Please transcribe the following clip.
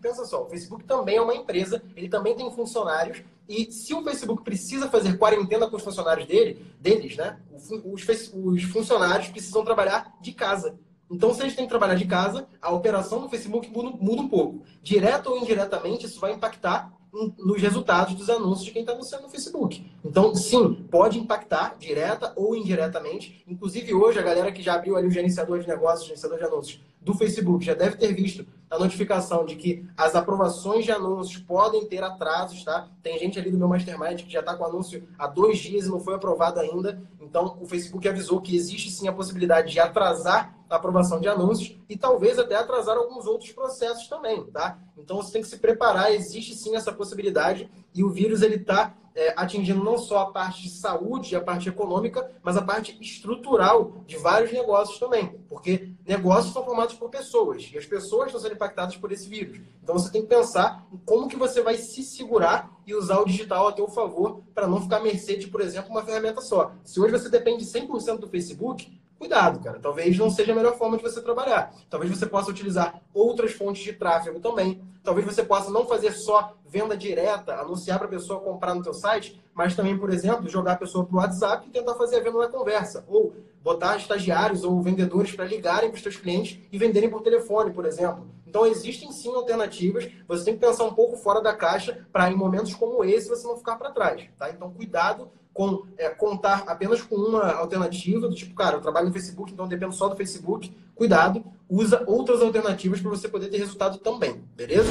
pensa só, o Facebook também é uma empresa, ele também tem funcionários, e se o Facebook precisa fazer quarentena com os funcionários dele, deles, né? Os, os funcionários precisam trabalhar de casa. Então, se eles têm que trabalhar de casa, a operação do Facebook muda, muda um pouco. Direto ou indiretamente, isso vai impactar nos resultados dos anúncios de quem está anunciando no Facebook. Então, sim, pode impactar direta ou indiretamente. Inclusive, hoje, a galera que já abriu ali o gerenciador de negócios, gerenciador de anúncios do Facebook, já deve ter visto a notificação de que as aprovações de anúncios podem ter atrasos, tá? Tem gente ali do meu Mastermind que já está com anúncio há dois dias e não foi aprovado ainda. Então, o Facebook avisou que existe sim a possibilidade de atrasar a aprovação de anúncios e talvez até atrasar alguns outros processos também, tá? Então, você tem que se preparar, existe sim essa possibilidade e o vírus ele está é, atingindo não só a parte de saúde, a parte econômica, mas a parte estrutural de vários negócios também. Porque negócios são formados por pessoas e as pessoas estão sendo impactadas por esse vírus. Então você tem que pensar em como que você vai se segurar e usar o digital a teu favor para não ficar à mercê de, por exemplo, uma ferramenta só. Se hoje você depende 100% do Facebook, cuidado, cara. Talvez não seja a melhor forma de você trabalhar. Talvez você possa utilizar outras fontes de tráfego também. Talvez você possa não fazer só venda direta, anunciar para a pessoa comprar no teu site, mas também, por exemplo, jogar a pessoa para o WhatsApp e tentar fazer a venda na conversa. Ou botar estagiários ou vendedores para ligarem para os teus clientes e venderem por telefone, por exemplo. Então, existem sim alternativas. Você tem que pensar um pouco fora da caixa para, em momentos como esse, você não ficar para trás. Tá? Então, cuidado com é, contar apenas com uma alternativa, do tipo, cara, eu trabalho no Facebook, então dependo só do Facebook. Cuidado, usa outras alternativas para você poder ter resultado também, beleza?